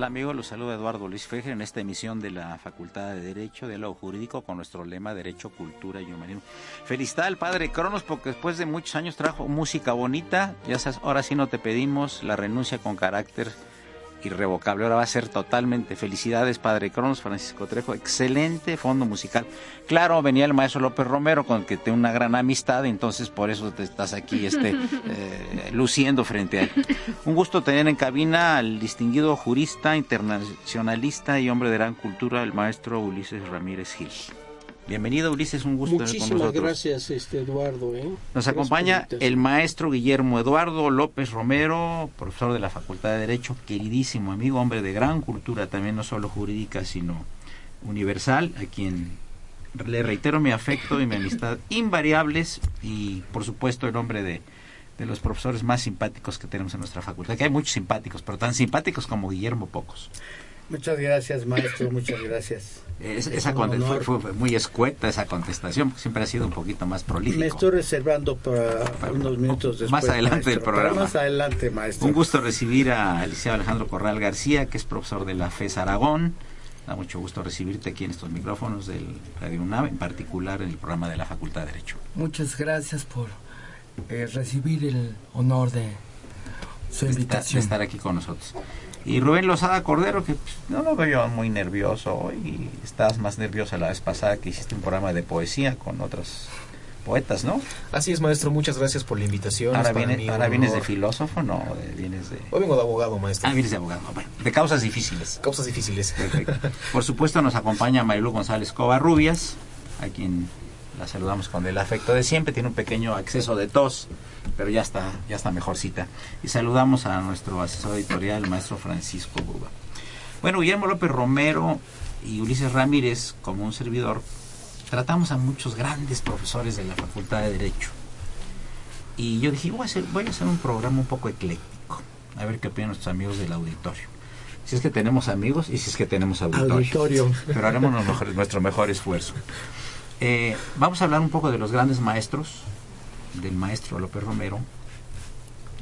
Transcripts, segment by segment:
Tal amigos? Los saluda Eduardo Luis Fejer en esta emisión de la Facultad de Derecho, Diálogo Jurídico, con nuestro lema Derecho, Cultura y Humanismo. Felicidad al padre Cronos porque después de muchos años trajo música bonita. Ya sabes, ahora sí no te pedimos la renuncia con carácter irrevocable. Ahora va a ser totalmente. Felicidades, Padre Cronos, Francisco Trejo. Excelente fondo musical. Claro, venía el maestro López Romero, con el que tengo una gran amistad, entonces por eso te estás aquí este, eh, luciendo frente a él. Un gusto tener en cabina al distinguido jurista, internacionalista y hombre de gran cultura, el maestro Ulises Ramírez Gil. Bienvenido Ulises, un gusto Muchísimas gracias este Eduardo. ¿eh? Nos acompaña el maestro Guillermo Eduardo López Romero, profesor de la Facultad de Derecho, queridísimo amigo, hombre de gran cultura, también no solo jurídica, sino universal, a quien le reitero mi afecto y mi amistad invariables y por supuesto el hombre de, de los profesores más simpáticos que tenemos en nuestra facultad, que hay muchos simpáticos, pero tan simpáticos como Guillermo pocos. Muchas gracias, maestro, muchas gracias. esa fue, muy escueta esa contestación, siempre ha sido un poquito más prolífico. Me estoy reservando para, unos minutos después. Más adelante del programa. Más adelante, maestro. Un gusto recibir a licenciado Alejandro Corral García, que es profesor de la FES Aragón. Da mucho gusto recibirte aquí en estos micrófonos del Radio UNAM, en particular en el programa de la Facultad de Derecho. Muchas gracias por eh, recibir el honor de su invitación. de estar aquí con nosotros. Y Rubén Lozada Cordero, que pues, no lo veo muy nervioso hoy. Estabas más nerviosa la vez pasada que hiciste un programa de poesía con otros poetas, ¿no? Así es, maestro. Muchas gracias por la invitación. Ahora, ahora vienes de filósofo, ¿no? vienes de... Hoy vengo de abogado, maestro. Ah, vienes de abogado. Bueno, de causas difíciles. Causas difíciles. Por supuesto, nos acompaña Marilu González Covarrubias, a quien la saludamos con el afecto de siempre. Tiene un pequeño acceso de tos pero ya está, ya está mejorcita. Y saludamos a nuestro asesor editorial, el maestro Francisco Buba. Bueno, Guillermo López Romero y Ulises Ramírez, como un servidor, tratamos a muchos grandes profesores de la Facultad de Derecho. Y yo dije, voy a hacer, voy a hacer un programa un poco ecléctico, a ver qué opinan nuestros amigos del auditorio. Si es que tenemos amigos y si es que tenemos auditorio. Pero haremos nuestro mejor esfuerzo. Eh, vamos a hablar un poco de los grandes maestros, del maestro López Romero,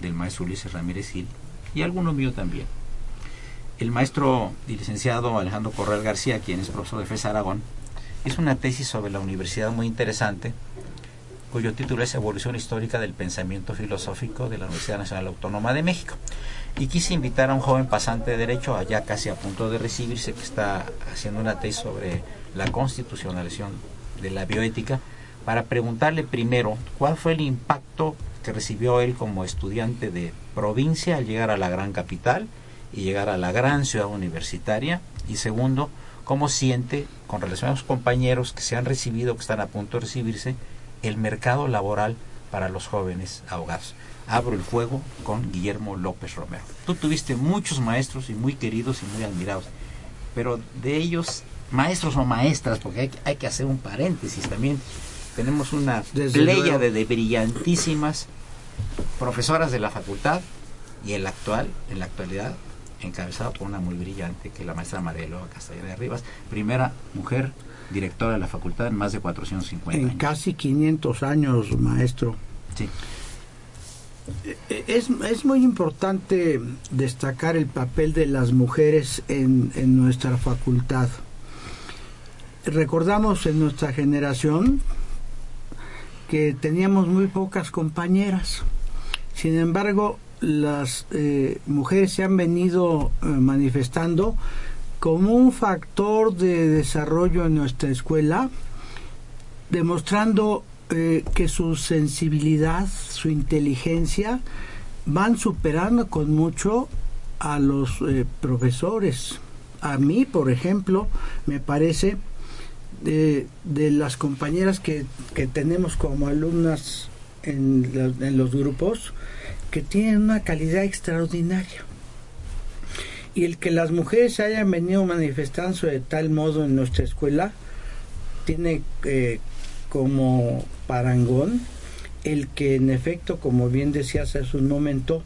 del maestro Ulises Ramírez Gil y alguno mío también. El maestro y licenciado Alejandro Corral García, quien es profesor de FES Aragón, hizo una tesis sobre la universidad muy interesante, cuyo título es Evolución Histórica del Pensamiento Filosófico de la Universidad Nacional Autónoma de México. Y quise invitar a un joven pasante de Derecho, allá casi a punto de recibirse, que está haciendo una tesis sobre la constitucionalización de la bioética, para preguntarle primero cuál fue el impacto que recibió él como estudiante de provincia al llegar a la gran capital y llegar a la gran ciudad universitaria y segundo, cómo siente con relación a sus compañeros que se han recibido, que están a punto de recibirse, el mercado laboral para los jóvenes abogados. Abro el fuego con Guillermo López Romero. Tú tuviste muchos maestros y muy queridos y muy admirados, pero de ellos, maestros o maestras, porque hay, hay que hacer un paréntesis también, tenemos una playa de, brillantísimas profesoras de la facultad y en la actual, en la actualidad, encabezado por una muy brillante, que es la maestra Marielo Castellera de Rivas, primera mujer directora de la facultad en más de 450 en casi 500 años, maestro. Sí. Eh, Es, es muy importante destacar el papel de las mujeres en, en nuestra facultad. Recordamos en nuestra generación que teníamos muy pocas compañeras. Sin embargo, las eh, mujeres se han venido eh, manifestando como un factor de desarrollo en nuestra escuela, demostrando eh, que su sensibilidad, su inteligencia van superando con mucho a los profesores. A mí, por ejemplo, me parece de, de las compañeras que, que tenemos como alumnas en, en los grupos, que tienen una calidad extraordinaria. Y el que las mujeres hayan venido manifestándose de tal modo en nuestra escuela, tiene eh, como parangón el que en efecto, como bien decías hace un momento,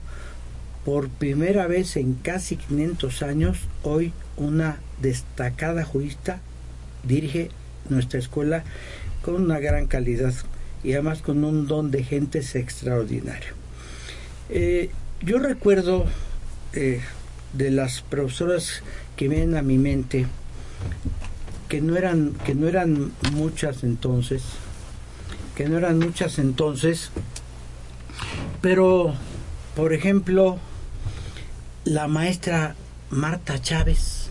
por primera vez en casi 500 años, hoy una destacada jurista dirige nuestra escuela con una gran calidad y además con un don de gentes extraordinario. Eh, yo recuerdo eh, de las profesoras que vienen a mi mente que no eran que no eran muchas entonces que no eran muchas entonces pero por ejemplo la maestra Marta Chávez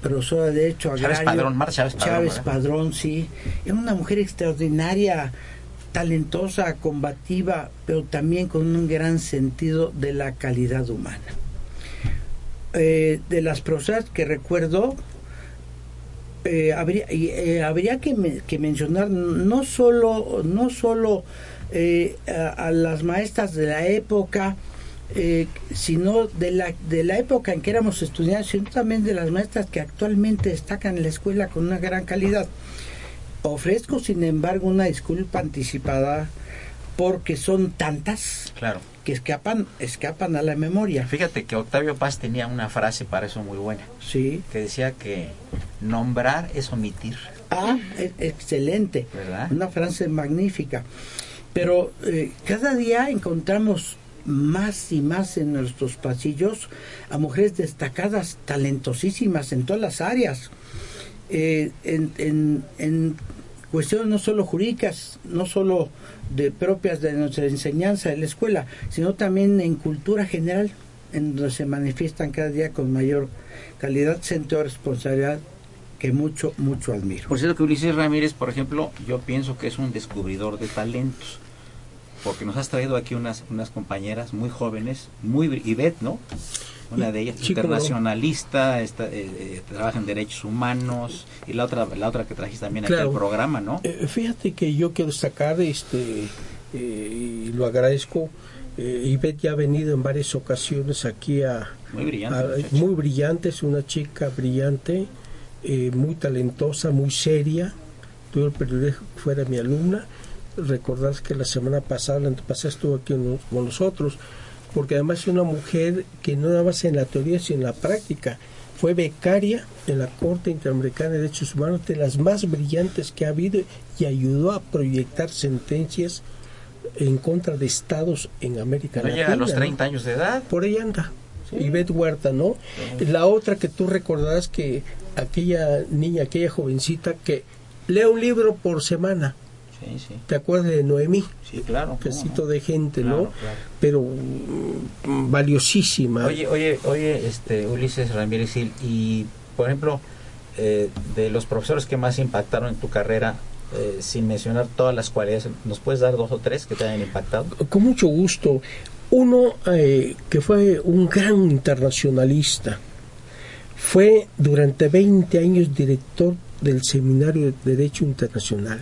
profesora de Derecho Chávez Agrario Padrón, Marta Chávez Padrón, Chávez. Padrón, sí era una mujer extraordinaria talentosa, combativa, pero también con un gran sentido de la calidad humana. Eh, de las profesoras que recuerdo, eh, habría, eh, habría que, me- que mencionar no solo, no solo eh, a, a las maestras de la época, eh, sino de la, de la época en que éramos estudiantes, sino también de las maestras que actualmente destacan en la escuela con una gran calidad. Ofrezco, sin embargo, una disculpa anticipada porque son tantas Claro. que escapan, escapan a la memoria. Fíjate que Octavio Paz tenía una frase para eso muy buena, Sí. que decía que nombrar es omitir, Ah, e- excelente. ¿verdad? Una frase magnífica. Pero eh, cada día encontramos más y más en nuestros pasillos a mujeres destacadas, talentosísimas en todas las áreas. Eh, en, en, cuestiones no solo jurídicas, no solo de propias de nuestra enseñanza de la escuela, sino también en cultura general, en donde se manifiestan cada día con mayor calidad, centro de responsabilidad que mucho, mucho admiro. Por cierto que Ulises Ramírez, por ejemplo, yo pienso que es un descubridor de talentos, porque nos has traído aquí unas, unas compañeras muy jóvenes, muy Ivette, ¿no? Una de ellas, Sí, internacionalista, está, eh, eh, trabaja en derechos humanos, y la otra, la otra que trajiste también aquí Claro. al programa, ¿no? Eh, fíjate que yo quiero destacar, este, eh, y lo agradezco, Ivette ya ha venido en varias ocasiones aquí a, Muy brillante. a- muy brillante, es una chica brillante, muy talentosa, muy seria. Tuve el privilegio que fuera mi alumna. Recordás que la semana pasada, la antepasada estuvo aquí con con nosotros, porque además es una mujer que no nada más en la teoría, sino en la práctica. Fue becaria en la Corte Interamericana de Derechos Humanos, de las más brillantes que ha habido, y ayudó a proyectar sentencias en contra de estados en América Latina. a los ¿no? 30 años de edad. por ahí anda. Ivette Huerta, ¿no? La otra que tú recordarás que aquella niña, aquella jovencita que lee un libro por semana, Sí, sí. ¿te acuerdas de Noemí? Sí, claro. Pesito no. de gente, Claro, ¿no? claro. Pero mm, valiosísima. Oye, oye, oye, este, Ulises Ramírez Gil, y por ejemplo, eh, de los profesores que más impactaron en tu carrera, eh, sin mencionar todas las cualidades, ¿nos puedes dar dos o tres que te hayan impactado? Con mucho gusto. Uno eh, que fue un gran internacionalista, fue durante 20 años director del Seminario de Derecho Internacional.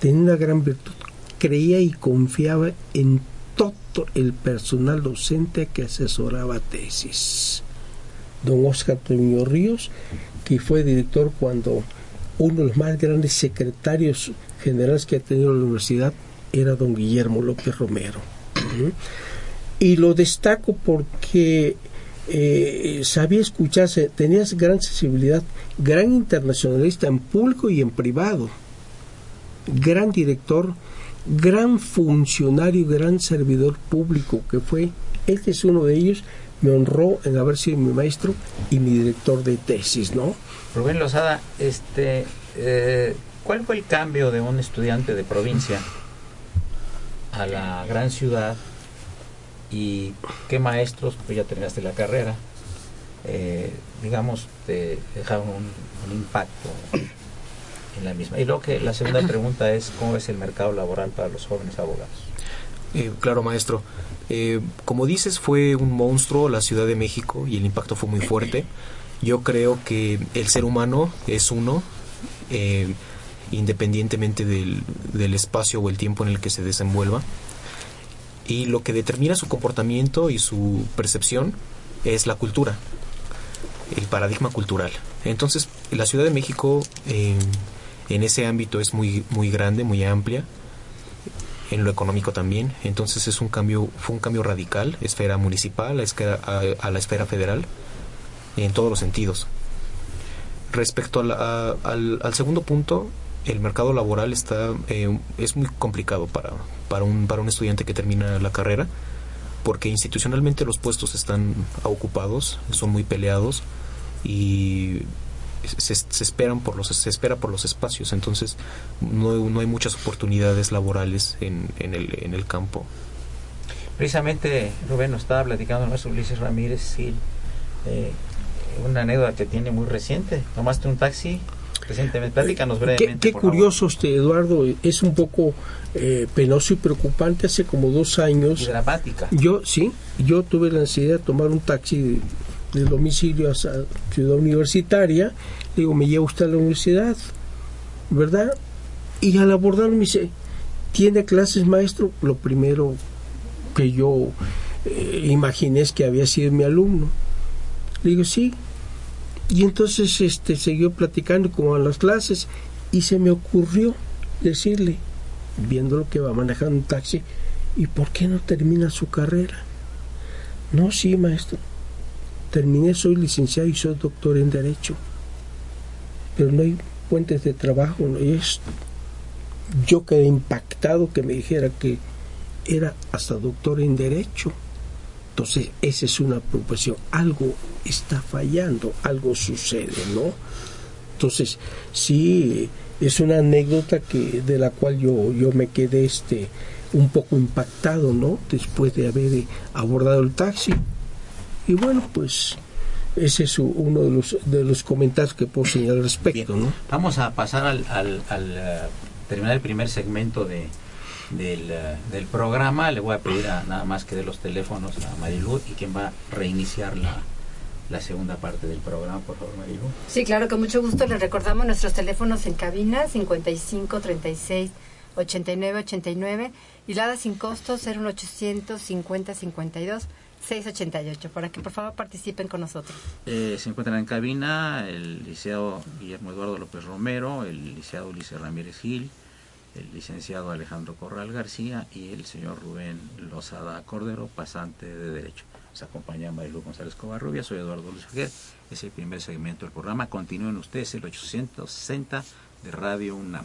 Tenía una gran virtud, creía y confiaba en todo el personal docente que asesoraba tesis. Don Oscar Treviño Ríos, que fue director cuando uno de los más grandes secretarios generales que ha tenido la universidad era don Guillermo López Romero. Y lo destaco porque eh, sabía escucharse, tenía gran sensibilidad, gran internacionalista en público y en privado, gran director gran funcionario, gran servidor público que fue. Este es uno de ellos. Me honró en haber sido mi maestro y mi director de tesis, ¿no? Rubén Lozada, este, eh, ¿cuál fue el cambio de un estudiante de provincia a la gran ciudad y qué maestros, pues ya terminaste la carrera, eh, digamos, te dejaron un, un impacto la misma? Y luego que la segunda pregunta es, ¿cómo es el mercado laboral para los jóvenes abogados? Eh, claro, maestro. Eh, como dices, fue un monstruo la Ciudad de México y el impacto fue muy fuerte. Yo creo que el ser humano es uno, eh, independientemente del, del espacio o el tiempo en el que se desenvuelva. Y lo que determina su comportamiento y su percepción es la cultura, el paradigma cultural. Entonces, la Ciudad de México eh, en ese ámbito es muy, muy grande, muy amplia, en lo económico también. Entonces es un cambio, fue un cambio radical, esfera municipal a, la esfera federal, en todos los sentidos. Respecto al segundo punto, el mercado laboral está eh, es muy complicado para, para, un, para un estudiante que termina la carrera, porque institucionalmente los puestos están ocupados, son muy peleados y se, se esperan por los se espera por los espacios entonces no, no hay muchas oportunidades laborales en, en, el, en el campo Precisamente, Rubén nos estaba platicando maestro Ulises Ramírez Gil, eh, una anécdota que tiene muy reciente. Tomaste un taxi recientemente. Platícanos Qué, brevemente. qué favor. curioso, este Eduardo, es un poco eh, penoso y preocupante. Hace como dos Y años, dramática. yo sí, yo tuve la necesidad de tomar un taxi de, de domicilio a Ciudad Universitaria. Le digo, me lleva usted a la universidad, ¿verdad? Y al abordarlo me dice, ¿tiene clases maestro? Lo primero que yo eh, imaginé es que había sido mi alumno. Le digo, sí. Y entonces este siguió platicando como a las clases y se me ocurrió decirle, viendo lo que va manejando un taxi, ¿y por qué no termina su carrera? No, sí, maestro. Terminé, soy licenciado y soy doctor en Derecho. Pero no hay fuentes de trabajo. ¿no? Y es, yo quedé impactado que me dijera que era hasta doctor en Derecho. Entonces, esa es una preocupación. Algo está fallando, algo sucede, ¿no? Entonces, sí, es una anécdota que de la cual yo, yo me quedé este un poco impactado, ¿no? Después de haber eh, abordado el taxi. Y bueno, pues ese es uno de los, de los comentarios que puedo señalar al respecto, Bien. ¿no? Vamos a pasar al, al, al, eh, terminar el primer segmento de, del, eh, del programa. Le voy a pedir a, nada más que de los teléfonos a Marilu y quien va a reiniciar la, la segunda parte del programa, por favor, Marilu. Sí, claro, con mucho gusto les recordamos nuestros teléfonos en cabina 55 36 89 89 y la sin costo 01800 50 52 688 para que por favor participen con nosotros. Eh, se encuentran en cabina el licenciado Guillermo Eduardo López Romero, el licenciado Ulises Ramírez Gil, el licenciado Alejandro Corral García y el señor Rubén Lozada Cordero, pasante de Derecho. Nos acompaña Marilu González Covarrubia, soy Eduardo Luis Fejer. Es el primer segmento del programa. Continúen ustedes el 860 de Radio UNAM.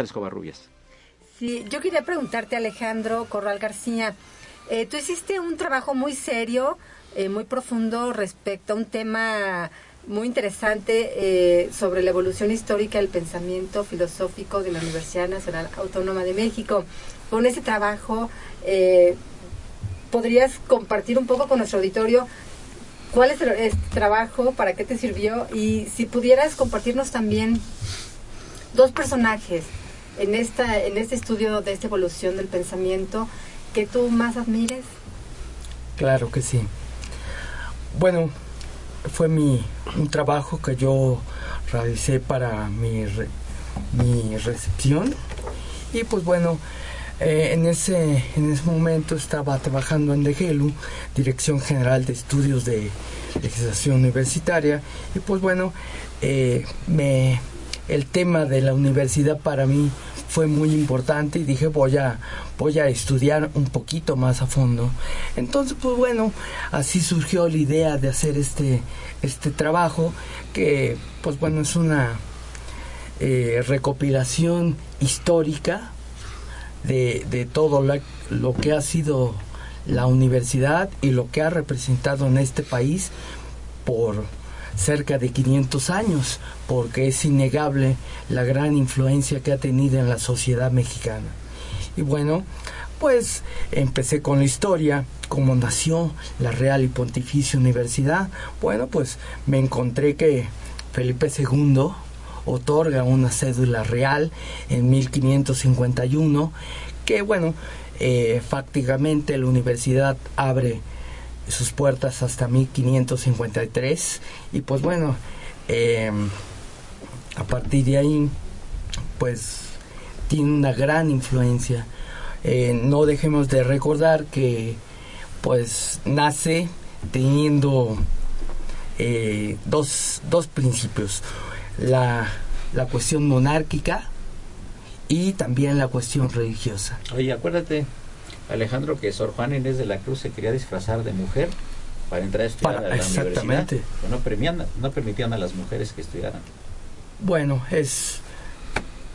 González Covarrubias. Sí, yo quería preguntarte, Alejandro Corral García, eh, tú hiciste un trabajo muy serio, eh, muy profundo respecto a un tema muy interesante eh, sobre la evolución histórica del pensamiento filosófico de la Universidad Nacional Autónoma de México. Con ese trabajo, eh, ¿podrías compartir un poco con nuestro auditorio cuál es este trabajo, para qué te sirvió y si pudieras compartirnos también dos personajes en esta en este estudio de esta evolución del pensamiento que tú más admires? Claro que sí. Bueno, fue mi un trabajo que yo realicé para mi, re- mi recepción y pues bueno, eh, en ese en ese momento estaba trabajando en DGELU, Dirección General de Estudios de Legislación Universitaria y pues bueno, eh, me el tema de la universidad para mí fue muy importante y dije voy a voy a estudiar un poquito más a fondo. Entonces pues bueno así surgió la idea de hacer este este trabajo que pues bueno es una eh, recopilación histórica de, de todo lo que ha sido la universidad y lo que ha representado en este país por cerca de 500 años, porque es innegable la gran influencia que ha tenido en la sociedad mexicana. Y bueno, pues empecé con la historia, cómo nació la Real y Pontificia Universidad. Bueno, pues me encontré que Felipe II otorga una cédula real en 1551, que bueno, eh, la universidad abre sus puertas hasta 1553 y pues bueno eh, a partir de ahí pues tiene una gran influencia. Eh, no dejemos de recordar que pues nace teniendo eh, dos, dos principios. La, la cuestión monárquica y también la cuestión religiosa. Oye, acuérdate, Alejandro, que Sor Juana Inés de la Cruz se quería disfrazar de mujer para entrar a estudiar Para- a la exactamente. universidad. pero No, premian- no permitían a las mujeres que estudiaran. Bueno, es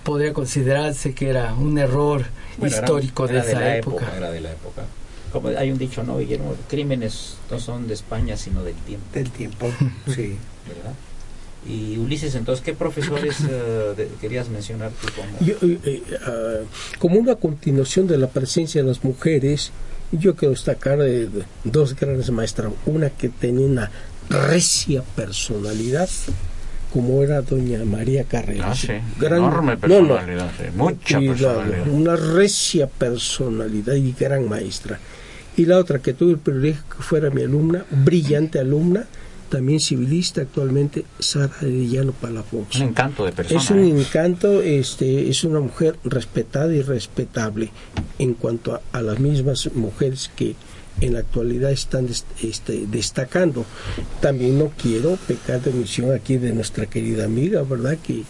podría considerarse que era un error Bueno, histórico era de esa la época. Era de la época. Como hay un dicho, ¿no, Guillermo? Crímenes no son de España, sino del tiempo, Del tiempo, sí. ¿verdad? Y Ulises, entonces, ¿qué profesores eh, de- querías mencionar tú como... Yo, eh, ah, como una continuación de la presencia de las mujeres, yo quiero destacar eh, dos grandes maestras. Una que tenía una recia personalidad, como era doña María Carrera. Ah, sí. Gran- Enorme no, no, personalidad, sí. Mucha cuidado, personalidad. Una recia personalidad y gran maestra. Y la otra que tuve el privilegio que fuera mi alumna, brillante alumna, también civilista actualmente, Sara Arellano Palafox. Un encanto de persona. Es un ¿eh? encanto, este, es una mujer respetada y respetable en cuanto a, a las mismas mujeres que en la actualidad están este, destacando. También no quiero pecar de omisión aquí de nuestra querida amiga, ¿verdad? Que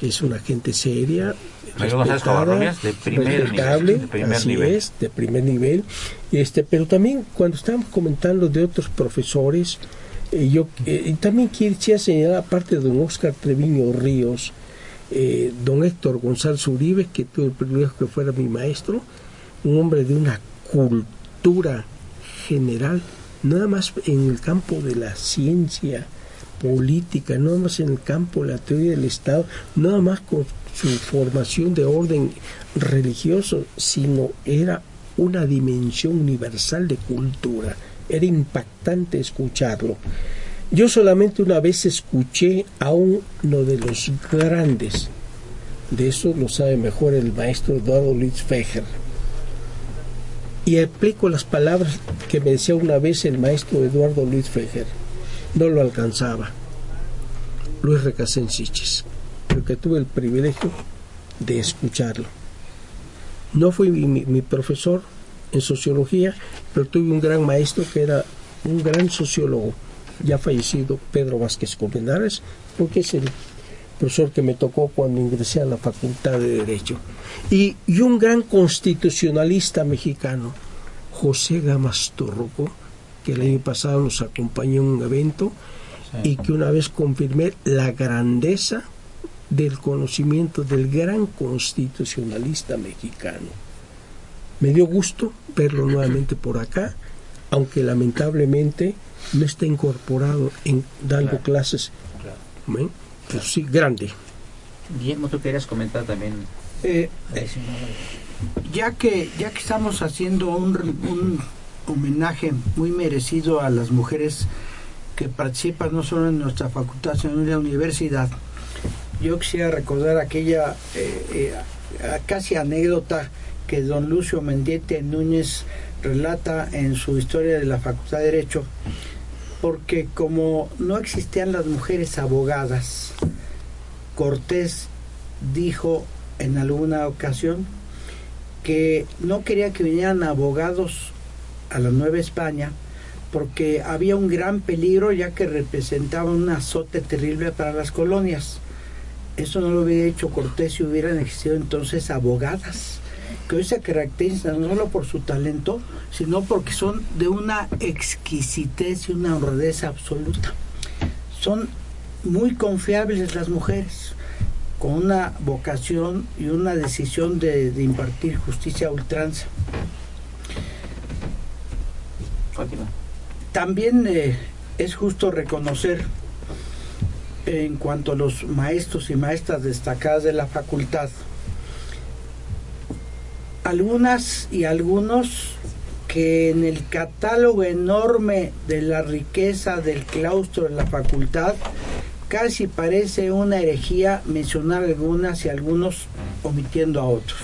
es una gente seria, respetada, de primer nivel, de primer así nivel. es, de primer nivel. Este, pero también cuando estábamos comentando de otros profesores, eh, yo eh, también quisiera señalar, aparte de don Oscar Treviño Ríos, eh, don Héctor González Uribe, que tuve el privilegio que fuera mi maestro, un hombre de una cultura general, nada más en el campo de la ciencia política, nada más en el campo de la teoría del Estado, nada más con su formación de orden religioso, sino era una dimensión universal de cultura. Era impactante escucharlo. Yo solamente una vez escuché a uno de los grandes, de eso lo sabe mejor el maestro Eduardo Luis Fejer, y explico las palabras que me decía una vez el maestro Eduardo Luis Fejer. No lo alcanzaba. Luis Recasensiches, porque tuve el privilegio de escucharlo. No mi, mi- mi profesor en sociología, pero tuve un gran maestro que era un gran sociólogo, ya fallecido, Pedro Vázquez Colmenares, porque es el profesor que me tocó cuando ingresé a la Facultad de Derecho. Y, y un gran constitucionalista mexicano, José Gamas Torruco, que el año pasado nos acompañó en un evento y que una vez confirmé la grandeza del conocimiento del gran constitucionalista mexicano. Me dio gusto verlo nuevamente por acá, aunque lamentablemente no está incorporado en dando clases. ¿Eh? Pero sí, grande. Guillermo, tú querías comentar también. Eh, eh, ya que ya que estamos haciendo un, un homenaje muy merecido a las mujeres que participan no solo en nuestra facultad sino en la universidad yo quisiera recordar aquella eh, eh, casi anécdota que don Lucio Mendiete Núñez relata en su historia de la Facultad de Derecho, porque como no existían las mujeres abogadas, Cortés dijo en alguna ocasión que no quería que vinieran abogados a la Nueva España porque había un gran peligro ya que representaba un azote terrible para las colonias. Eso no lo hubiera hecho Cortés si hubieran existido entonces abogadas, que hoy se caracterizan no solo por su talento, sino porque son de una exquisitez y una honradez absoluta. Son muy confiables las mujeres, con una vocación y una decisión de, de impartir justicia a ultranza. También eh, es justo reconocer en cuanto a los maestros y maestras destacadas de la facultad, algunas y algunos que en el catálogo enorme de la riqueza del claustro de la facultad casi parece una herejía mencionar algunas y algunos omitiendo a otros.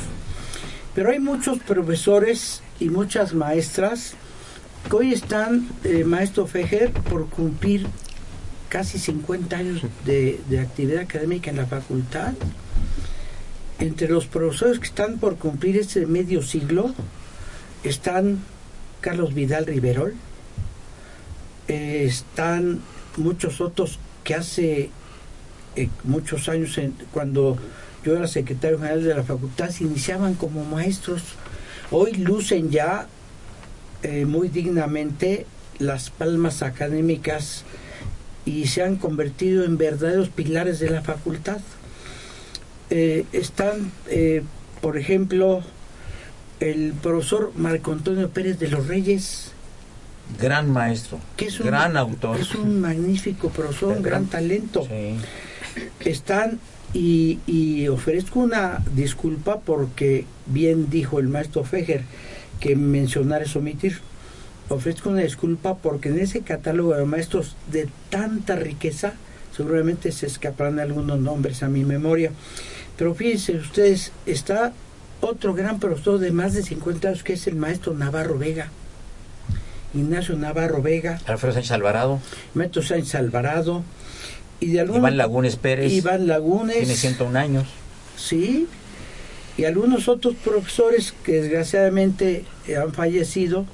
Pero hay muchos profesores y muchas maestras que hoy están, eh, maestro Fejer, por cumplir casi 50 años de, de, actividad académica en la facultad. Entre los profesores que están por cumplir este medio siglo están Carlos Vidal Riverol, eh, están muchos otros que hace eh, muchos años, cuando yo era secretario general de la facultad, se iniciaban como maestros. Hoy lucen ya eh, muy dignamente las palmas académicas y se han convertido en verdaderos pilares de la facultad. Eh, están, eh, por ejemplo, el profesor Marco Antonio Pérez de los Reyes. Gran maestro, que es un, gran autor. Es un magnífico profesor, un gran, talento. Sí. Están, y, y, ofrezco una disculpa porque bien dijo el maestro Fejer que mencionar es omitir ofrezco una disculpa porque en ese catálogo de maestros de tanta riqueza, seguramente se escaparán algunos nombres a mi memoria. Pero fíjense ustedes, está otro gran profesor de más de 50 años que es el maestro Navarro Vega. Ignacio Navarro Vega. Alfredo Sánchez Alvarado. Maestro Sánchez Alvarado. Y de algún, Iván Lagunes Pérez. Iván Lagunes. Tiene 101 años. Sí. Y algunos otros profesores que desgraciadamente han fallecido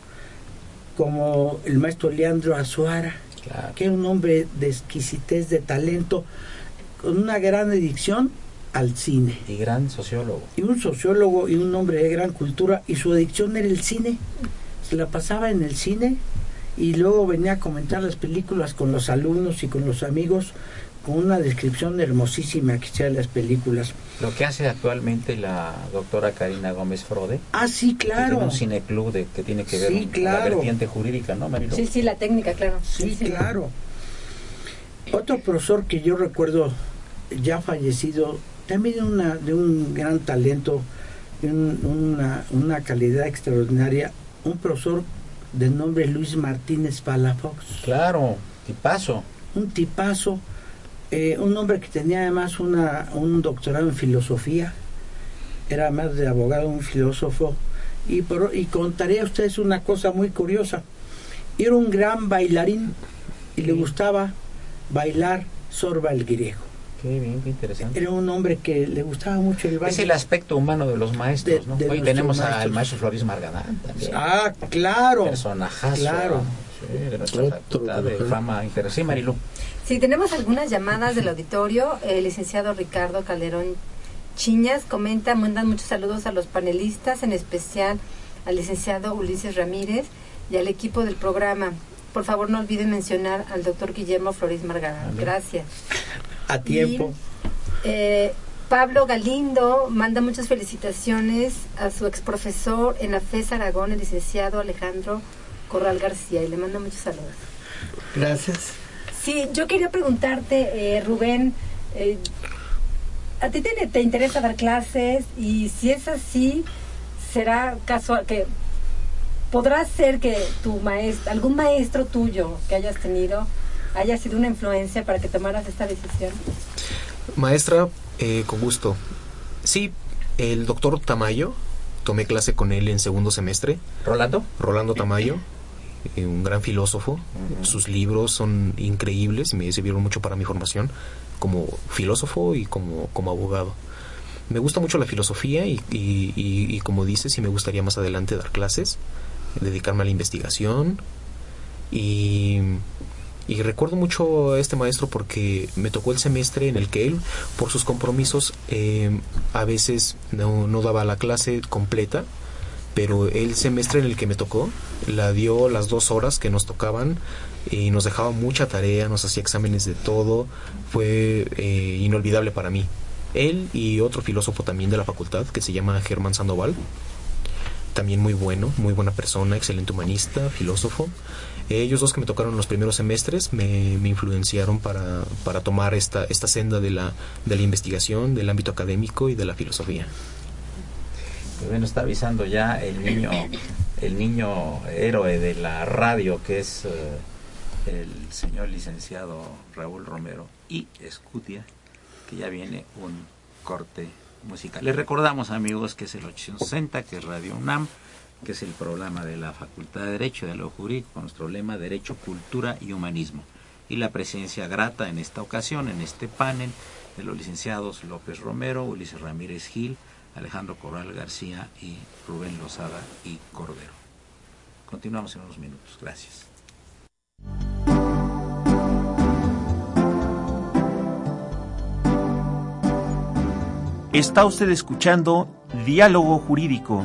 como el maestro Leandro Azuara, claro. que era un hombre de exquisitez, de talento, con una gran adicción al cine. Y gran sociólogo. Y un sociólogo y un hombre de gran cultura, y su adicción era el cine. Se la pasaba en el cine y luego venía a comentar las películas con los alumnos y con los amigos con una descripción hermosísima que sea de las películas. Lo que hace actualmente la doctora Karina Gómez Frode. Ah, sí, claro. Tiene un cineclub de, que tiene que ver sí, con claro. la vertiente jurídica, ¿no, Marilo? Sí, sí, la técnica, claro. Sí, sí, claro. Otro profesor que yo recuerdo ya fallecido, también una, de un gran talento, un, una, una calidad extraordinaria, un profesor de nombre Luis Martínez Palafox. Claro, tipazo. Un tipazo eh, un hombre que tenía además una, un doctorado en filosofía, era más de abogado, un filósofo, y, por, y contaré a ustedes una cosa muy curiosa. Era un gran bailarín y le gustaba bailar sorba el griego. Qué bien, qué interesante. Era un hombre que le gustaba mucho el baile. Es el aspecto humano de los maestros, De- ¿no? de Hoy tenemos maestros. al maestro Floris Margadán también. Ah, claro. Personajazo. Claro. Sí, de nuestra Otro, facultad de fama interesante. Sí, Marilu. Sí, tenemos algunas llamadas del auditorio. El licenciado Ricardo Calderón Chiñas comenta, mandan muchos saludos a los panelistas, en especial al licenciado Ulises Ramírez y al equipo del programa. Por favor, no olviden mencionar al doctor Guillermo Flores Margarán. Gracias. A tiempo. Eh, Pablo Galindo manda muchas felicitaciones a su ex profesor en la FES Aragón, el licenciado Alejandro Corral García, y le manda muchos saludos. Gracias. Sí, yo quería preguntarte, eh, Rubén, eh, ¿a ti te, te interesa dar clases? Y si es así, ¿será casual que podrá ser que tu maestro, algún maestro tuyo que hayas tenido haya sido una influencia para que tomaras esta decisión? Maestra, eh, con gusto. Sí, el doctor Tamayo, tomé clase con él en segundo semestre. ¿Rolando? Rolando Tamayo, eh, un gran filósofo. Sus libros son increíbles y me sirvieron mucho para mi formación como filósofo y como, como abogado. Me gusta mucho la filosofía y, y, y, y como dices, sí me gustaría más adelante dar clases, dedicarme a la investigación y y recuerdo mucho a este maestro porque me tocó el semestre en el que él, por sus compromisos, eh, a veces no, no daba la clase completa, pero el semestre en el que me tocó la dio las dos horas que nos tocaban y nos dejaba mucha tarea, nos hacía exámenes de todo, fue eh, inolvidable para mí. Él y otro filósofo también de la facultad que se llama Germán Sandoval, también muy bueno, muy buena persona, excelente humanista, filósofo. Ellos dos que me tocaron los primeros semestres me, me influenciaron para, para, tomar esta, esta senda de la, de la investigación, del ámbito académico y de la filosofía. Bueno, está avisando ya el niño, el niño héroe de la radio que es uh, el señor licenciado Raúl Romero y Escutia, que ya viene un corte musical. Les recordamos amigos que es el 860, que es Radio UNAM, que es el programa de la Facultad de Derecho de lo Jurídico nuestro lema Derecho, Cultura y Humanismo. Y la presencia grata en esta ocasión, en este panel, de los licenciados López Romero, Ulises Ramírez Gil, Alejandro Corral García y Rubén Lozada y Cordero. Continuamos en unos minutos. Gracias. Está usted escuchando Diálogo Jurídico,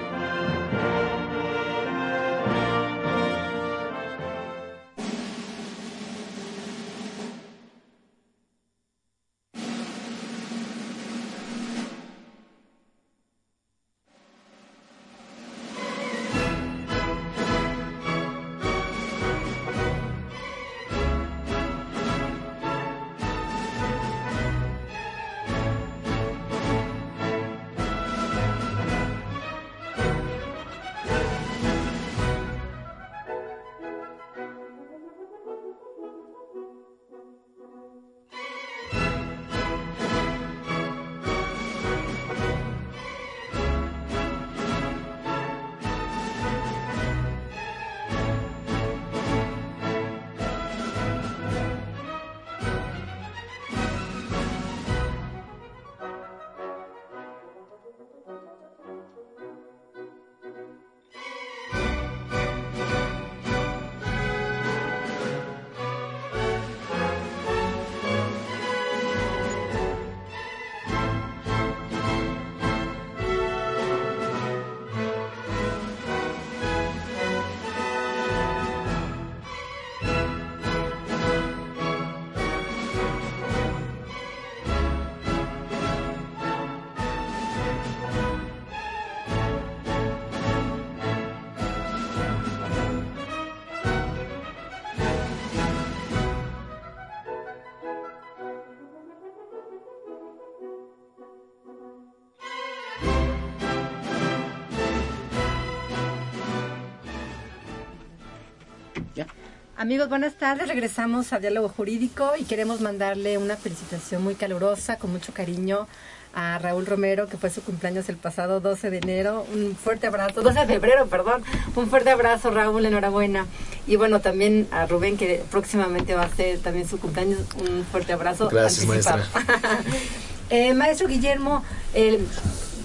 Amigos, buenas tardes. Regresamos a Diálogo Jurídico y queremos mandarle una felicitación muy calurosa, con mucho cariño a Raúl Romero, que fue su cumpleaños el pasado 12 de enero. Un fuerte abrazo, 12 de febrero, perdón. Un fuerte abrazo, Raúl, enhorabuena. Y bueno, también a Rubén, que próximamente va a ser también su cumpleaños. Un fuerte abrazo. Gracias, anticipado. maestra. eh, maestro Guillermo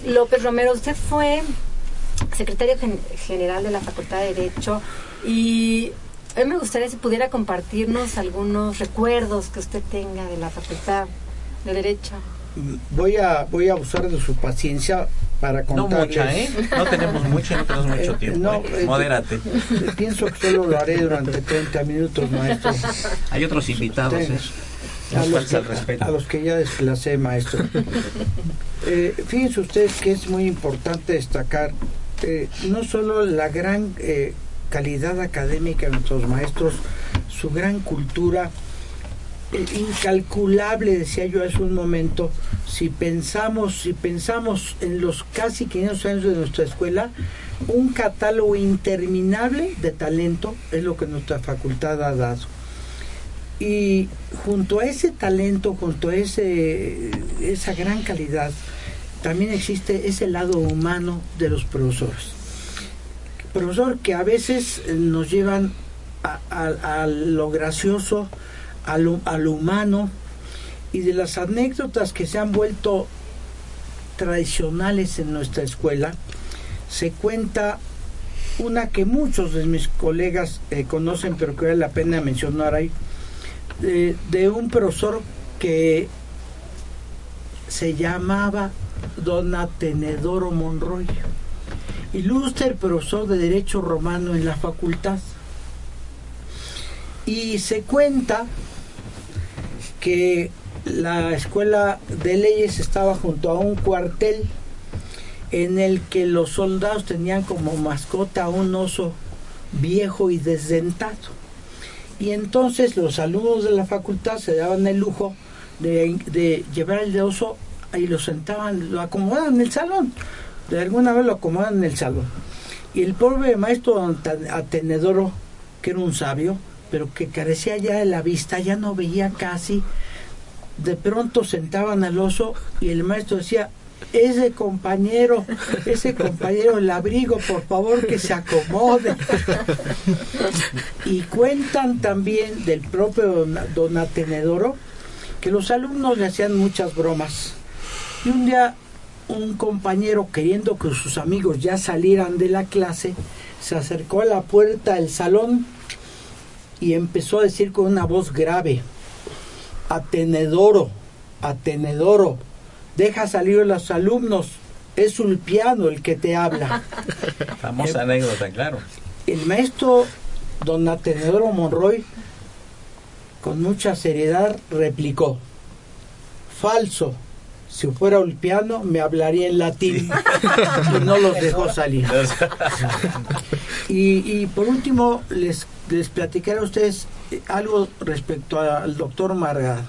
López Romero, usted fue secretario gen general de la Facultad de Derecho y A mí me gustaría si pudiera compartirnos algunos recuerdos que usted tenga de la Facultad de Derecho. Voy a, voy a abusar de su paciencia para No contarles. mucha, ¿eh? No tenemos mucho, no tenemos mucho Eh, tiempo. no, ¿eh? eh, Modérate. Eh, Pienso que solo lo haré durante 30 minutos, maestro. Hay otros invitados, ¿eh? A los, que, respeto. a los que ya desplacé, maestro. Eh, fíjense ustedes que es muy importante destacar eh, no solo la gran eh, calidad académica de nuestros maestros, su gran cultura, incalculable, decía yo hace un momento, si pensamos, si pensamos en los casi 500 años de nuestra escuela, un catálogo interminable de talento es lo que nuestra facultad ha dado. Y junto a ese talento, junto a ese, esa gran calidad, también existe ese lado humano de los profesores. Profesor que a veces eh, nos llevan a, lo gracioso, a lo, a lo humano, y de las anécdotas que se han vuelto tradicionales en nuestra escuela, se cuenta una que muchos de mis colegas eh, conocen, pero que vale la pena mencionar ahí, de, de un profesor que se llamaba Don Atenedoro Monroy, ilustre profesor de Derecho Romano en la facultad. Y se cuenta que la escuela de leyes estaba junto a un cuartel en el que los soldados tenían como mascota un oso viejo y desdentado. Y entonces los alumnos de la facultad se daban el lujo de llevar el oso y lo sentaban, lo acomodaban en el salón. De alguna vez lo acomodaban en el salón. Y el pobre maestro Atenedoro, que era un sabio, pero que carecía ya de la vista, ya no veía casi, de pronto sentaban al oso y el maestro decía, ese compañero, ese compañero el abrigo, por favor que se acomode. y cuentan también del propio don, don Atenedoro que los alumnos le hacían muchas bromas. Y un día un compañero, queriendo que sus amigos ya salieran de la clase, se acercó a la puerta del salón y empezó a decir con una voz grave, Atenedoro, Atenedoro, deja salir a los alumnos, es Ulpiano el que te habla. Famosa anécdota, claro. El maestro don Atenedoro Monroy, con mucha seriedad, replicó, falso, si fuera Ulpiano me hablaría en latín y no los dejó salir. Y, y por último, les, les platicaré a ustedes eh, algo respecto al doctor Margan.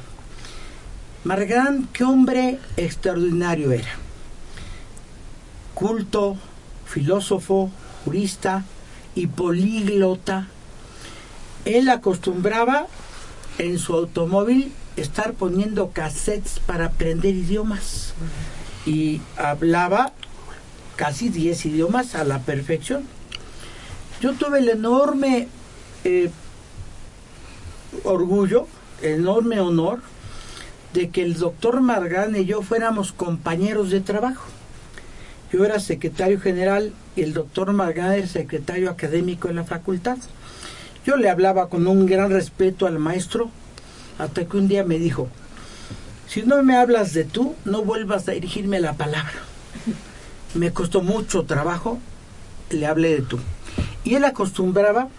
Margan, qué hombre extraordinario era. Culto, filósofo, jurista y políglota. Él acostumbraba en su automóvil estar poniendo cassettes para aprender idiomas. Y hablaba casi 10 idiomas a la perfección. Yo tuve el enorme eh, orgullo, enorme honor de que el doctor Margan y yo fuéramos compañeros de trabajo. Yo era secretario general y el doctor Margan era secretario académico de la facultad. Yo le hablaba con un gran respeto al maestro hasta que un día me dijo, si no me hablas de tú, no vuelvas a dirigirme la palabra. Me costó mucho trabajo, le hablé de tú. Y él acostumbraba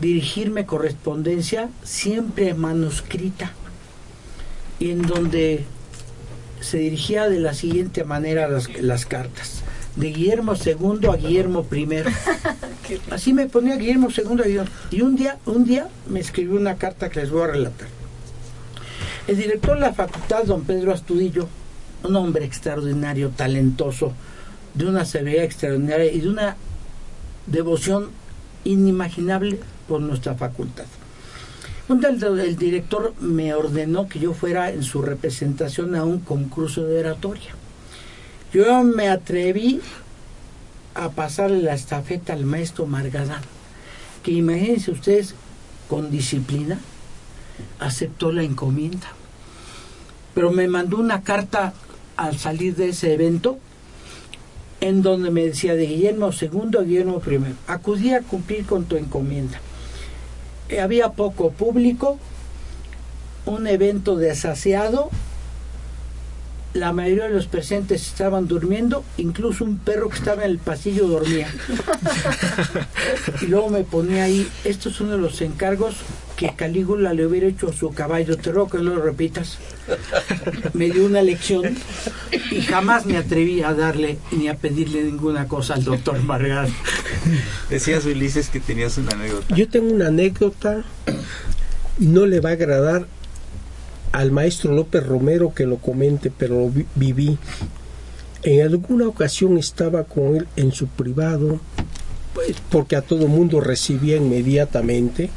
dirigirme correspondencia siempre manuscrita, y en donde se dirigía de la siguiente manera las, las cartas. De Guillermo II a Guillermo I. Así me ponía Guillermo II a Guillermo. Y un día, un día me escribió una carta que les voy a relatar. El director de la facultad, don Pedro Astudillo, un hombre extraordinario, talentoso, de una severidad extraordinaria y de una devoción inimaginable por nuestra facultad. Un día el, director me ordenó que yo fuera en su representación a un concurso de oratoria. Yo me atreví a pasarle la estafeta al maestro Margadán, que imagínense ustedes, con disciplina, aceptó la encomienda. Pero me mandó una carta al salir de ese evento en donde me decía de Guillermo II a Guillermo I, acudí a cumplir con tu encomienda. eh, había poco público, un evento desasiado, la mayoría de los presentes estaban durmiendo, incluso un perro que estaba en el pasillo dormía. y luego me ponía ahí, esto es uno de los encargos que Calígula le hubiera hecho a su caballo, te ruego que no lo repitas. Me dio una lección y jamás me atreví a darle ni a pedirle ninguna cosa al doctor Margal. Decías, Ulises, que tenías una anécdota. Yo tengo una anécdota, no le va a agradar al maestro López Romero que lo comente, pero lo vi- viví. En alguna ocasión estaba con él en su privado, pues, porque a todo mundo recibía inmediatamente,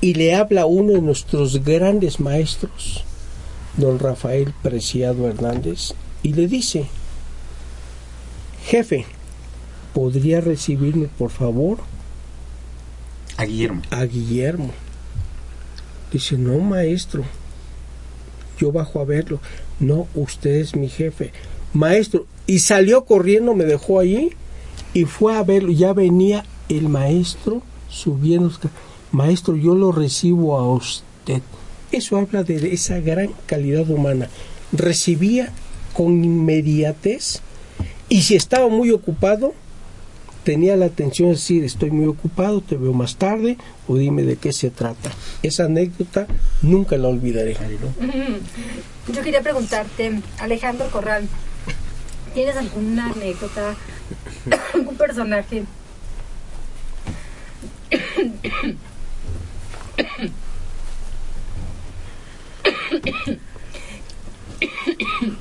y le habla uno de nuestros grandes maestros, don Rafael Preciado Hernández, y le dice, jefe, ¿podría recibirme por favor? A Guillermo. a Guillermo. Dice, no, maestro, yo bajo a verlo. No, usted es mi jefe. Maestro, y salió corriendo, me dejó allí y fue a verlo. Ya venía el maestro subiendo. Maestro, yo lo recibo a usted. Eso habla de esa gran calidad humana. Recibía con inmediatez y si estaba muy ocupado, tenía la atención de decir estoy muy ocupado, te veo más tarde o dime de qué se trata. Esa anécdota nunca la olvidaré. Yo quería preguntarte, Alejandro Corral, ¿tienes alguna anécdota, algún personaje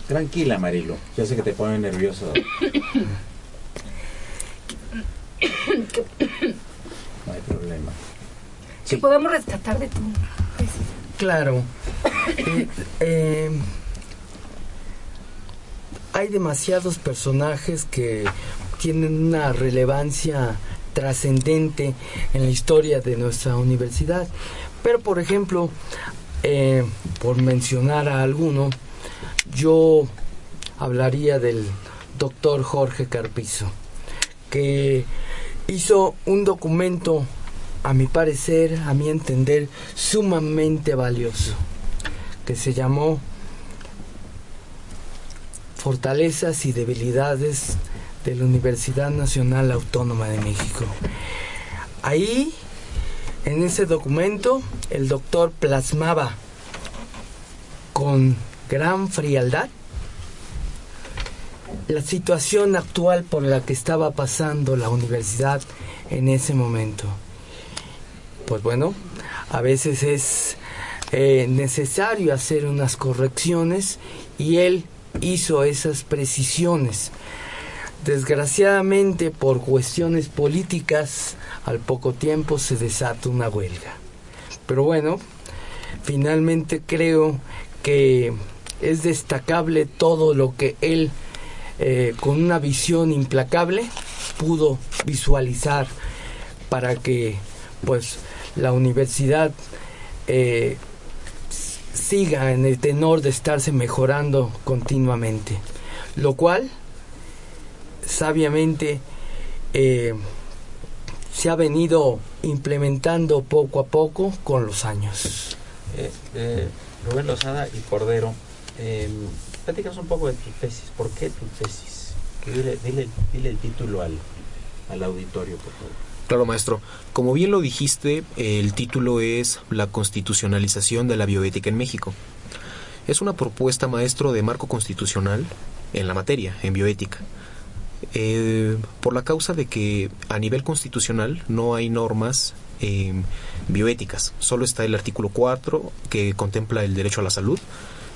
Tranquila, Marilo. Ya sé que te pone nervioso. No hay problema. que podamos rescatar de tu Claro. Eh, eh, hay demasiados personajes que tienen una relevancia trascendente en la historia de nuestra universidad. Pero, por ejemplo, eh, por mencionar a alguno, yo hablaría del doctor Jorge Carpizo, que hizo un documento, a mi parecer, a mi entender, sumamente valioso, que se llamó Fortalezas y debilidades de la Universidad Nacional Autónoma de México. Ahí, en ese documento, el doctor plasmaba con gran frialdad la situación actual por la que estaba pasando la universidad en ese momento. Pues bueno, a veces es eh, necesario hacer unas correcciones y él hizo esas precisiones. Desgraciadamente por cuestiones políticas al poco tiempo se desata una huelga. Pero bueno, finalmente creo que es destacable todo lo que él eh, con una visión implacable pudo visualizar para que pues la universidad eh, siga en el tenor de estarse mejorando continuamente lo cual sabiamente eh, se ha venido implementando poco a poco con los años Eh, eh, Rubén Lozada y Cordero, eh, platícanos un poco de tu tesis. ¿Por qué tu tesis? Que dile, dile- dile el título al, al auditorio, por favor. Claro, maestro. Como bien lo dijiste, el título es La constitucionalización de la bioética en México. Es una propuesta, maestro, de marco constitucional en la materia, en bioética. Eh, por la causa de que a nivel constitucional no hay normas eh, bioéticas. Solo está el artículo 4 que contempla el derecho a la salud,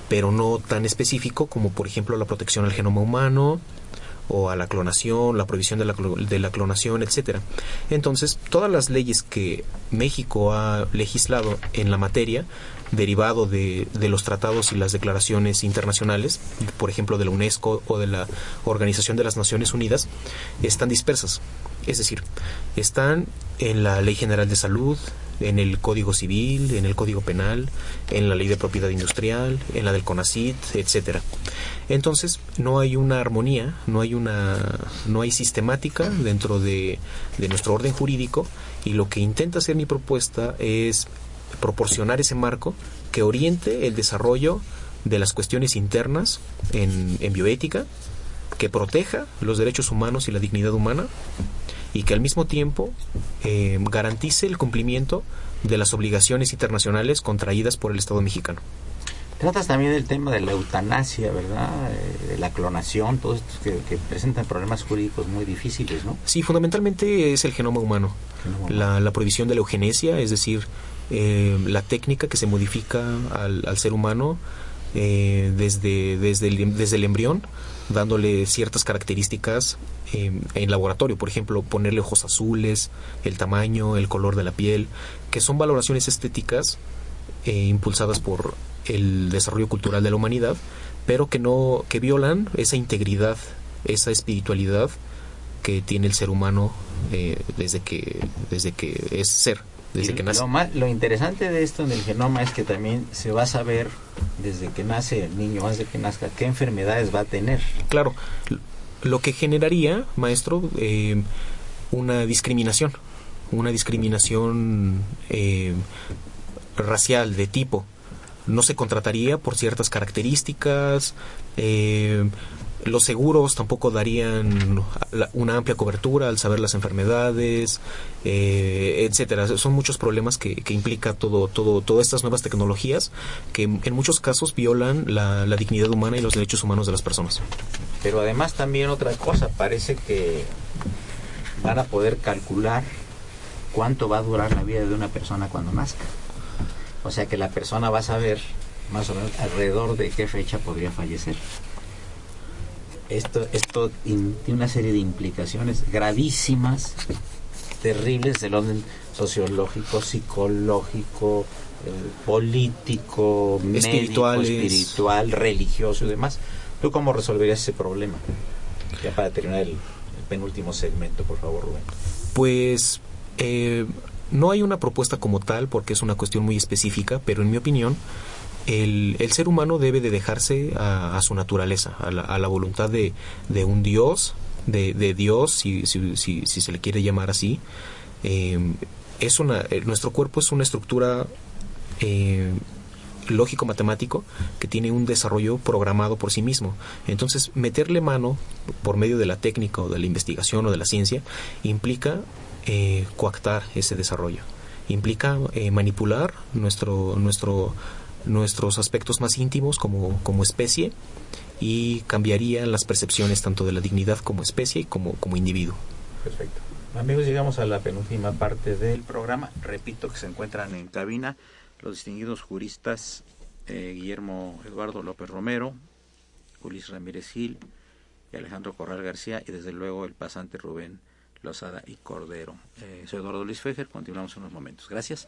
pero no tan específico como, por ejemplo, la protección al genoma humano, o a la clonación, la prohibición de la, de la clonación, etcétera. Entonces, todas las leyes que México ha legislado en la materia, derivado de, de los tratados y las declaraciones internacionales, por ejemplo, de la UNESCO o de la Organización de las Naciones Unidas, están dispersas. Es decir, están en la Ley General de Salud, en el Código Civil, en el Código Penal, en la Ley de Propiedad Industrial, en la del CONACIT, etcétera. Entonces, no hay una armonía, no hay una no hay sistemática dentro de, de nuestro orden jurídico y lo que intenta hacer mi propuesta es proporcionar ese marco que oriente el desarrollo de las cuestiones internas en, en bioética, que proteja los derechos humanos y la dignidad humana y que al mismo tiempo eh, garantice el cumplimiento de las obligaciones internacionales contraídas por el Estado mexicano. Tratas también del tema de la eutanasia, ¿verdad? Eh, de la clonación, todos estos que, que presentan problemas jurídicos muy difíciles, ¿no? Sí, fundamentalmente es el genoma humano. Genoma humano. La, la prohibición de la eugenesia, es decir, eh, la técnica que se modifica al, ser humano eh, desde, desde, el, desde el embrión, dándole ciertas características eh, en laboratorio, por ejemplo, ponerle ojos azules, el tamaño, el color de la piel, que son valoraciones estéticas eh, impulsadas por el desarrollo cultural de la humanidad, pero que no que violan esa integridad, esa espiritualidad que tiene el ser humano eh, desde que desde que es ser, desde Y que nace. Lo, ma- lo interesante de esto en el genoma es que también se va a saber desde que nace el niño, antes de que nazca, qué enfermedades va a tener. Claro, lo que generaría, maestro, eh, una discriminación, una discriminación eh, racial de tipo. No se contrataría por ciertas características, eh, los seguros tampoco darían una amplia cobertura al saber las enfermedades, eh, etcétera. Son muchos problemas que, que implica todo, todo, todas estas nuevas tecnologías que en muchos casos violan la, la dignidad humana y los derechos humanos de las personas. Pero además también otra cosa, parece que van a poder calcular cuánto va a durar la vida de una persona cuando nazca. O sea que la persona va a saber más o menos alrededor de qué fecha podría fallecer. Esto, esto in- tiene una serie de implicaciones gravísimas, terribles del orden sociológico, psicológico, eh, político, médico, Espirituales. espiritual, religioso y demás. ¿Tú cómo resolverías ese problema? Ya para terminar el, el penúltimo segmento, por favor, Rubén. Pues eh, no hay una propuesta como tal porque es una cuestión muy específica, pero en mi opinión el, el ser humano debe de dejarse a, a su naturaleza, a la, a la voluntad de, un Dios, de, Dios, si, si, si, si se le quiere llamar así. Eh, es una, eh, nuestro cuerpo es una estructura eh, lógico matemático que tiene un desarrollo programado por sí mismo. Entonces, meterle mano por medio de la técnica o de la investigación o de la ciencia implica eh, coactar ese desarrollo. Implica eh, manipular nuestro, nuestro, nuestros aspectos más íntimos como, como especie y cambiaría las percepciones tanto de la dignidad como especie y como, como individuo. Perfecto. Amigos, llegamos a la penúltima parte del programa. Repito que se encuentran en cabina los distinguidos juristas eh, Guillermo Eduardo López Romero, Ulis Ramírez Gil y Alejandro Corral García y desde luego el pasante Rubén Lozada y Cordero. Eh, soy Eduardo Luis Fejer, continuamos en unos momentos. Gracias.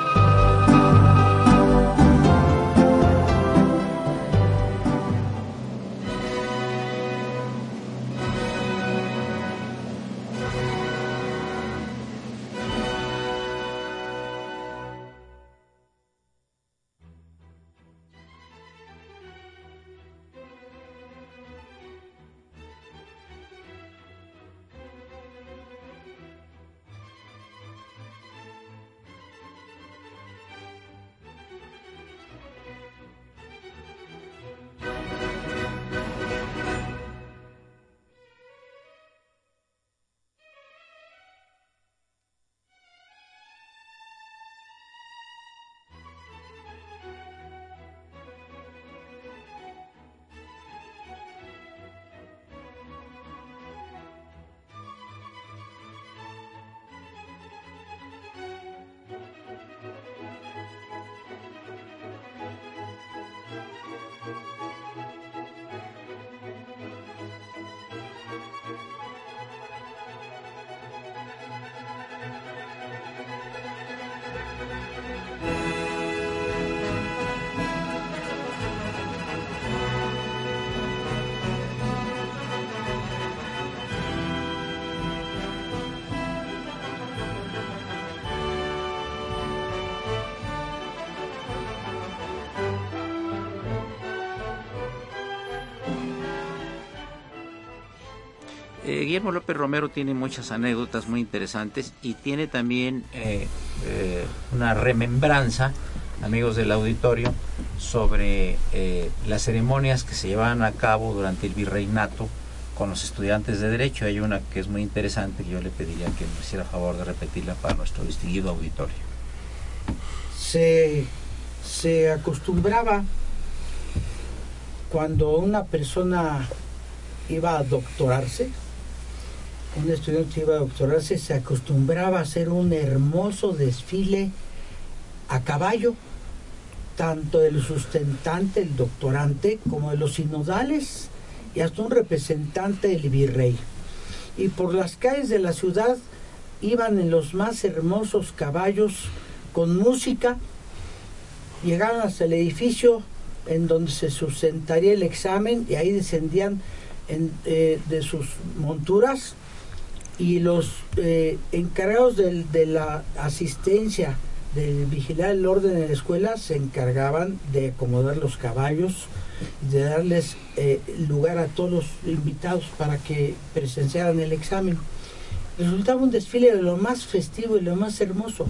Eh, Guillermo López Romero tiene muchas anécdotas muy interesantes y tiene también eh, eh, una remembranza, amigos del auditorio, sobre las ceremonias que se llevaban a cabo durante el virreinato con los estudiantes de Derecho. Hay una que es muy interesante que yo le pediría que me hiciera favor de repetirla para nuestro distinguido auditorio. Se, se acostumbraba cuando una persona iba a doctorarse, un estudiante iba a doctorarse, se acostumbraba a hacer un hermoso desfile a caballo, tanto del sustentante, el doctorante, como de los sinodales y hasta un representante del virrey. Y por las calles de la ciudad iban en los más hermosos caballos con música, llegaban hasta el edificio en donde se sustentaría el examen y ahí descendían eh, de sus monturas y los eh, encargados de la asistencia, de vigilar el orden en la escuela, se encargaban de acomodar los caballos, de darles eh, lugar a todos los invitados para que presenciaran el examen. Resultaba un desfile de lo más festivo y lo más hermoso.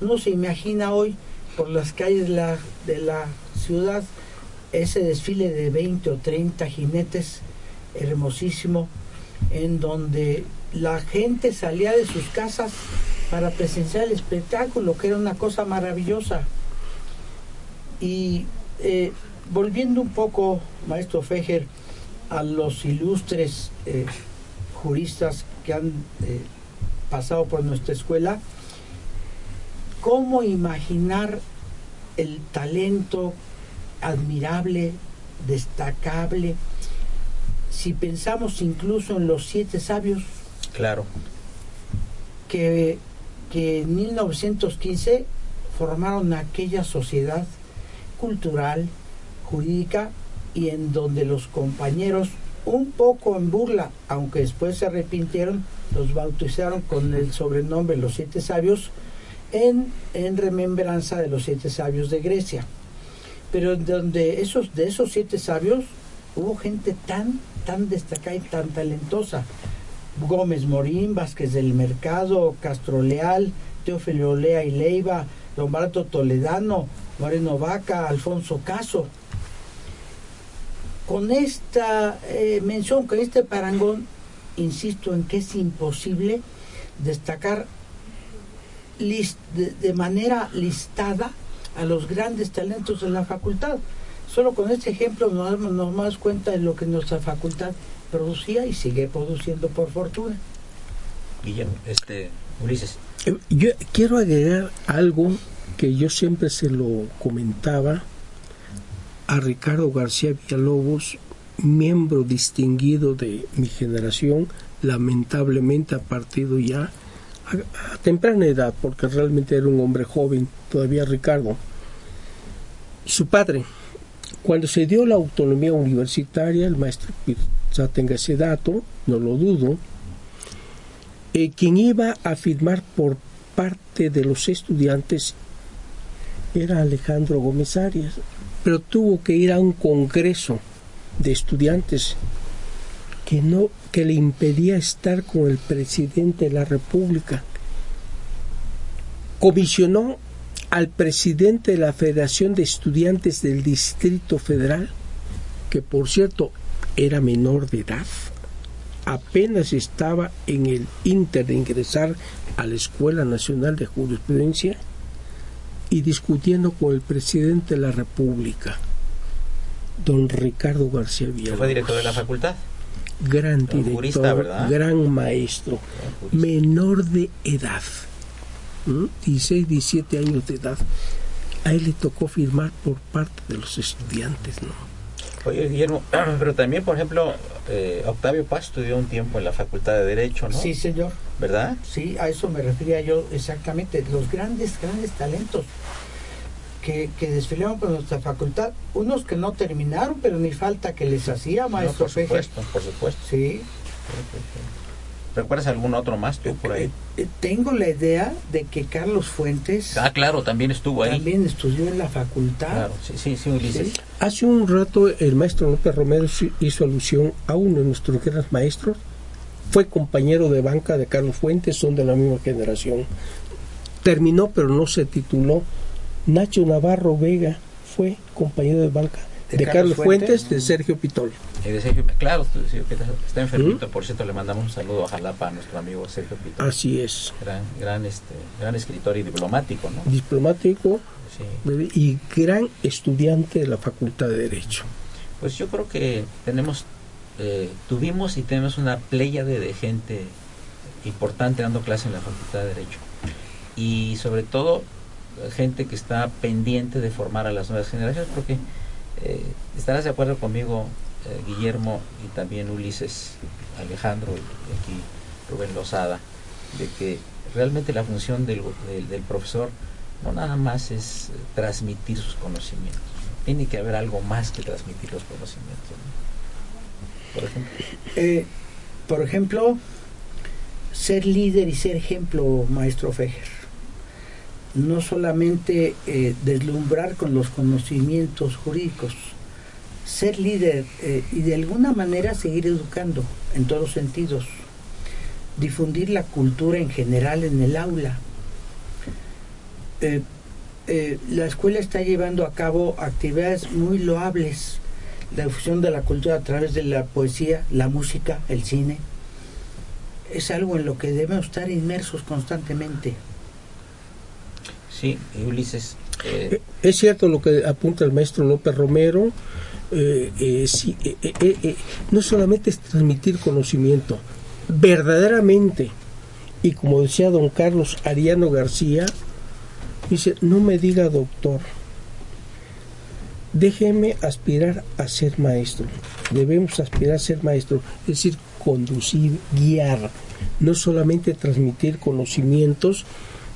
Uno se imagina hoy por las calles de la, de la ciudad ese desfile de 20 o 30 jinetes hermosísimo en donde la gente salía de sus casas para presenciar el espectáculo, que era una cosa maravillosa. Y eh, volviendo un poco, maestro Fejer, a los ilustres eh, juristas que han eh, pasado por nuestra escuela, ¿cómo imaginar el talento admirable, destacable, si pensamos incluso en los siete sabios? Claro. Que, que en 1915 formaron aquella sociedad cultural, jurídica y en donde los compañeros, un poco en burla, aunque después se arrepintieron, los bautizaron con el sobrenombre Los Siete Sabios en, en remembranza de los siete sabios de Grecia. Pero en donde esos, de esos siete sabios hubo gente tan, tan destacada y tan talentosa. Gómez Morín, Vázquez del Mercado, Castro Leal, Teófilo Lea y Leiva, Lombardo Toledano, Moreno Vaca, Alfonso Caso con esta eh, mención, con este parangón, insisto en que es imposible destacar de, manera listada a los grandes talentos de la facultad. Solo con este ejemplo nos, nos damos cuenta de lo que nuestra facultad producía y sigue produciendo por fortuna. Guillermo, este, Ulises. Eh, yo quiero agregar algo que yo siempre se lo comentaba a Ricardo García Villalobos, miembro distinguido de mi generación, lamentablemente ha partido ya a, temprana edad, porque realmente era un hombre joven, todavía Ricardo. Su padre, cuando se dio la autonomía universitaria, el maestro ya tenga ese dato, no lo dudo, eh, quien iba a firmar por parte de los estudiantes era Alejandro Gómez Arias, pero tuvo que ir a un congreso de estudiantes que no que le impedía estar con el presidente de la República. Comisionó al presidente de la Federación de Estudiantes del Distrito Federal, que por cierto era menor de edad, apenas estaba en el inter de ingresar a la Escuela Nacional de Jurisprudencia, y discutiendo con el presidente de la República, don Ricardo García Villalobos. ¿Fue director de la facultad? Gran director, gran maestro, menor de edad, 16, 17 años de edad. A él le tocó firmar por parte de los estudiantes, ¿no? Oye, Guillermo, pero también, por ejemplo, eh, Octavio Paz estudió un tiempo en la Facultad de Derecho, ¿no? Sí, señor. ¿Verdad? Sí, a eso me refería yo exactamente. Los grandes, grandes talentos que, que desfilaron por nuestra facultad, unos que no terminaron, pero ni falta que les hacía, maestro no, por supuesto, por supuesto. Sí. ¿Recuerdas algún otro más tú por ahí? Eh, eh, tengo la idea de que Carlos Fuentes. Ah, claro, también estuvo ahí. También estudió en la facultad. Claro, sí, sí, sí, Ulises. Hace un rato el maestro López Romero hizo alusión a uno de nuestros grandes maestros, fue compañero de banca de Carlos Fuentes, son de la misma generación. Terminó, pero no se tituló. Nacho Navarro Vega fue compañero de banca de, Carlos, Fuentes, de Sergio Pitol. Y de Sergio, claro, Sergio está enfermito, por cierto, le mandamos un saludo a Jalapa a nuestro amigo Sergio Pitol. Así es. Gran, gran, este, gran escritor y diplomático, ¿no? Diplomático Sí. y gran estudiante de la Facultad de Derecho. Pues yo creo que tenemos, eh, tuvimos y tenemos una pléyade de gente importante dando clase en la Facultad de Derecho. Y sobre todo, gente que está pendiente de formar a las nuevas generaciones, porque eh, estarás de acuerdo conmigo, eh, Guillermo, y también Ulises, Alejandro, y aquí Rubén Lozada, de que realmente la función del, del, profesor no nada más es eh, transmitir sus conocimientos. ¿no? Tiene que haber algo más que transmitir los conocimientos. ¿no? Por ejemplo. Eh, por ejemplo, ser líder y ser ejemplo, maestro Fejer. No solamente deslumbrar con los conocimientos jurídicos, ser líder eh, y de alguna manera seguir educando en todos sentidos, difundir la cultura en general en el aula. Eh, eh, la escuela está llevando a cabo actividades muy loables, la difusión de la cultura a través de la poesía, la música, el cine. Es algo en lo que debemos estar inmersos constantemente. Sí, Ulises. Eh, Es cierto lo que apunta el maestro López Romero. Eh, eh, eh, eh, no solamente es transmitir conocimiento, verdaderamente, y como decía don Carlos Ariano García, dice, no me diga doctor, déjeme aspirar a ser maestro, debemos aspirar a ser maestro, es decir, conducir, guiar, no solamente transmitir conocimientos,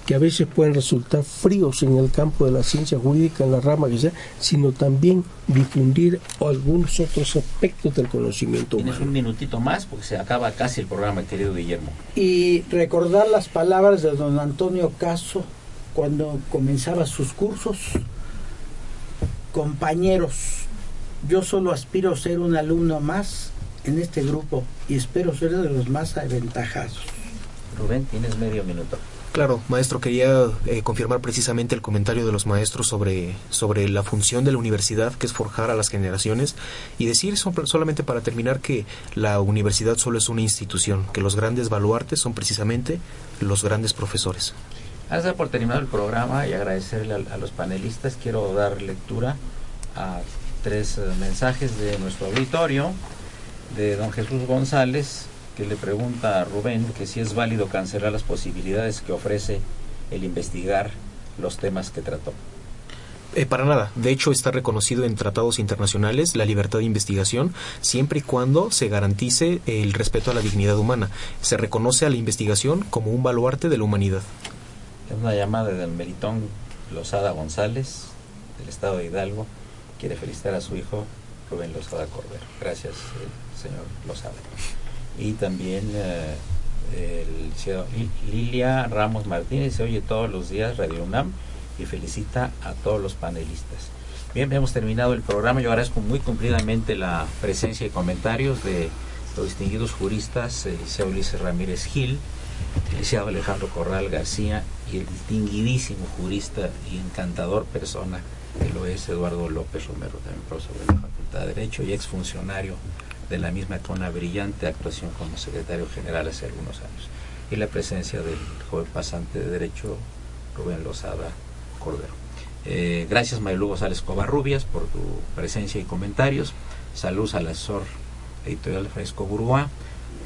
que a veces pueden resultar fríos en el campo de la ciencia jurídica, en la rama que sea, sino también difundir algunos otros aspectos del conocimiento tienes humano. un minutito más porque se acaba casi el programa, querido Guillermo. Y recordar las palabras de don Antonio Caso cuando comenzaba sus cursos. Compañeros, yo solo aspiro a ser un alumno más en este grupo y espero ser de los más aventajados. Rubén, tienes medio minuto. Claro, maestro, quería eh, confirmar precisamente el comentario de los maestros sobre, sobre la función de la universidad, que es forjar a las generaciones, y decir so- solamente para terminar que la universidad solo es una institución, que los grandes baluartes son precisamente los grandes profesores. Dar por terminado el programa y agradecerle a, a los panelistas, quiero dar lectura a tres eh, mensajes de nuestro auditorio, de don Jesús González, que le pregunta a Rubén que si es válido cancelar las posibilidades que ofrece el investigar los temas que trató. Eh, para nada. De hecho, está reconocido en tratados internacionales la libertad de investigación siempre y cuando se garantice el respeto a la dignidad humana. Se reconoce a la investigación como un baluarte de la humanidad. Es una llamada del Meritón Lozada González, del estado de Hidalgo. Quiere felicitar a su hijo Rubén Lozada Cordero. Gracias, eh, señor Lozada. Y también eh, el Lilia Ramos Martínez se oye todos los días Radio UNAM y felicita a todos los panelistas. Bien, hemos terminado el programa. Yo agradezco muy cumplidamente la presencia y comentarios de los distinguidos juristas, el licenciado Ulises Ramírez Gil, el licenciado Alejandro Corral García y el distinguidísimo jurista y encantador persona que lo es Eduardo López Romero, también profesor de la Facultad de Derecho y exfuncionario de la misma con una brillante actuación como secretario general hace algunos años. Y la presencia del joven pasante de Derecho, Rubén Lozada Cordero. Eh, gracias Maylu González Covarrubias por tu presencia y comentarios. Saludos al asesor editorial Fresco Burguá.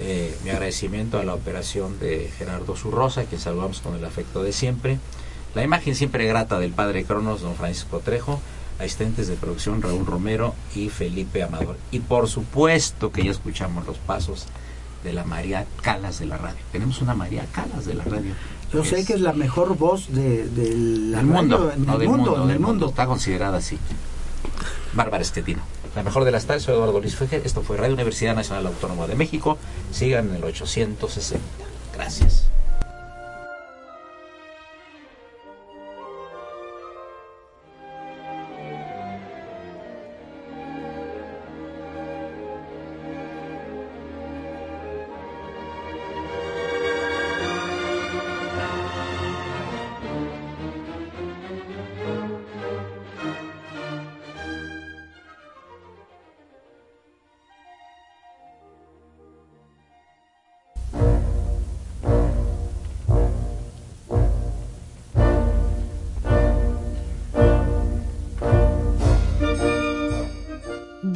Eh, mi agradecimiento a la operación de Gerardo Zurrosa, que saludamos con el afecto de siempre. La imagen siempre grata del padre Cronos, don Francisco Trejo, asistentes de producción Raúl Romero y Felipe Amador. Y por supuesto que ya escuchamos los pasos de la María Calas de la radio. Tenemos una María Calas de la radio. Yo sé que es la mejor voz de, de la del mundo, radio en no el del mundo, mundo, en del el mundo. Está considerada así. Bárbara Estetino. La mejor de las tardes, soy Eduardo Luis Fejer. Esto fue Radio Universidad Nacional Autónoma de México. Sigan en el 860. Gracias.